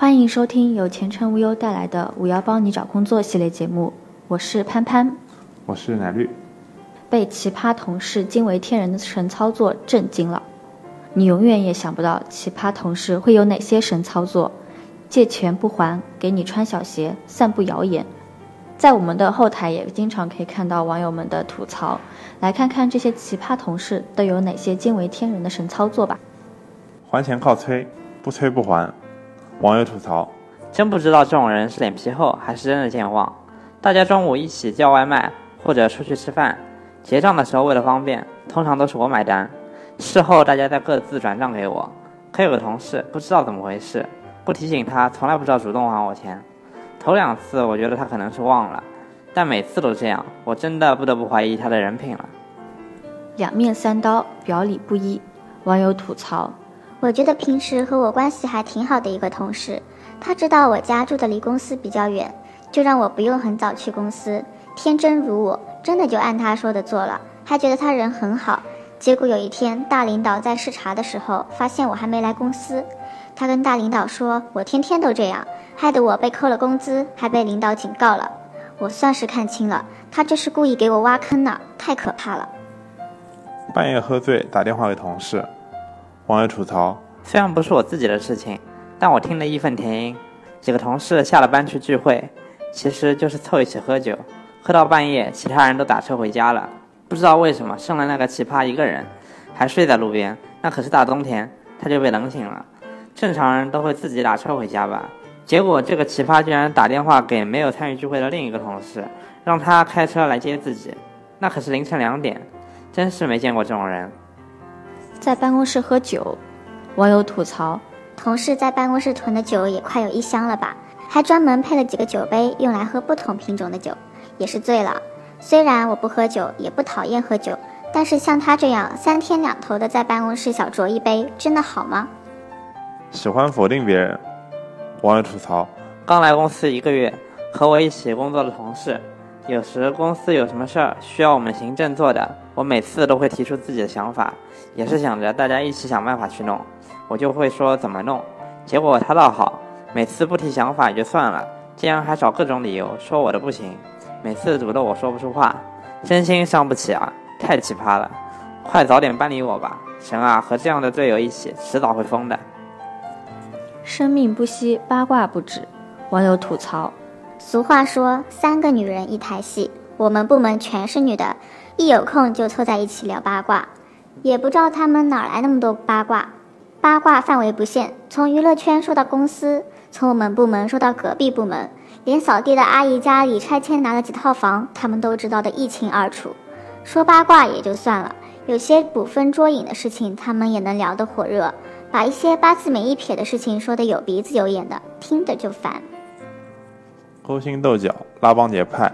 欢迎收听由前程无忧带来的“五幺帮你找工作”系列节目，我是潘潘，我是奶绿。被奇葩同事惊为天人的神操作震惊了，你永远也想不到奇葩同事会有哪些神操作，借钱不还，给你穿小鞋，散布谣言。在我们的后台也经常可以看到网友们的吐槽，来看看这些奇葩同事都有哪些惊为天人的神操作吧。还钱靠催，不催不还。网友吐槽：真不知道这种人是脸皮厚还是真的健忘。大家中午一起叫外卖或者出去吃饭，结账的时候为了方便，通常都是我买单。事后大家再各自转账给我。可有个同事不知道怎么回事，不提醒他，从来不知道主动还我钱。头两次我觉得他可能是忘了，但每次都这样，我真的不得不怀疑他的人品了。两面三刀，表里不一。网友吐槽。我觉得平时和我关系还挺好的一个同事，他知道我家住的离公司比较远，就让我不用很早去公司。天真如我，真的就按他说的做了，还觉得他人很好。结果有一天大领导在视察的时候，发现我还没来公司，他跟大领导说我天天都这样，害得我被扣了工资，还被领导警告了。我算是看清了，他这是故意给我挖坑呢，太可怕了。半夜喝醉打电话给同事。网友吐槽：虽然不是我自己的事情，但我听得义愤填膺。几个同事下了班去聚会，其实就是凑一起喝酒，喝到半夜，其他人都打车回家了。不知道为什么，剩了那个奇葩一个人，还睡在路边。那可是大冬天，他就被冷醒了。正常人都会自己打车回家吧？结果这个奇葩居然打电话给没有参与聚会的另一个同事，让他开车来接自己。那可是凌晨两点，真是没见过这种人。在办公室喝酒，网友吐槽：同事在办公室囤的酒也快有一箱了吧？还专门配了几个酒杯用来喝不同品种的酒，也是醉了。虽然我不喝酒，也不讨厌喝酒，但是像他这样三天两头的在办公室小酌一杯，真的好吗？喜欢否定别人，网友吐槽：刚来公司一个月，和我一起工作的同事，有时公司有什么事儿需要我们行政做的。我每次都会提出自己的想法，也是想着大家一起想办法去弄。我就会说怎么弄，结果他倒好，每次不提想法也就算了，竟然还找各种理由说我的不行，每次堵得我说不出话，真心伤不起啊！太奇葩了，快早点搬离我吧！神啊，和这样的队友一起，迟早会疯的。生命不息，八卦不止。网友吐槽：俗话说三个女人一台戏，我们部门全是女的。一有空就凑在一起聊八卦，也不知道他们哪来那么多八卦。八卦范围不限，从娱乐圈说到公司，从我们部门说到隔壁部门，连扫地的阿姨家里拆迁拿了几套房，他们都知道的一清二楚。说八卦也就算了，有些捕风捉影的事情，他们也能聊得火热，把一些八字没一撇的事情说得有鼻子有眼的，听着就烦。勾心斗角，拉帮结派，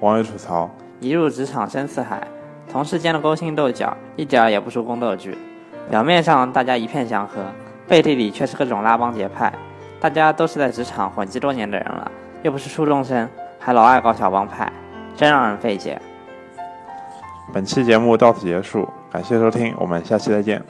网友吐槽。一入职场深似海，同事间的勾心斗角一点儿也不输宫斗剧。表面上大家一片祥和，背地里却是各种拉帮结派。大家都是在职场混迹多年的人了，又不是初中生，还老爱搞小帮派，真让人费解。本期节目到此结束，感谢收听，我们下期再见。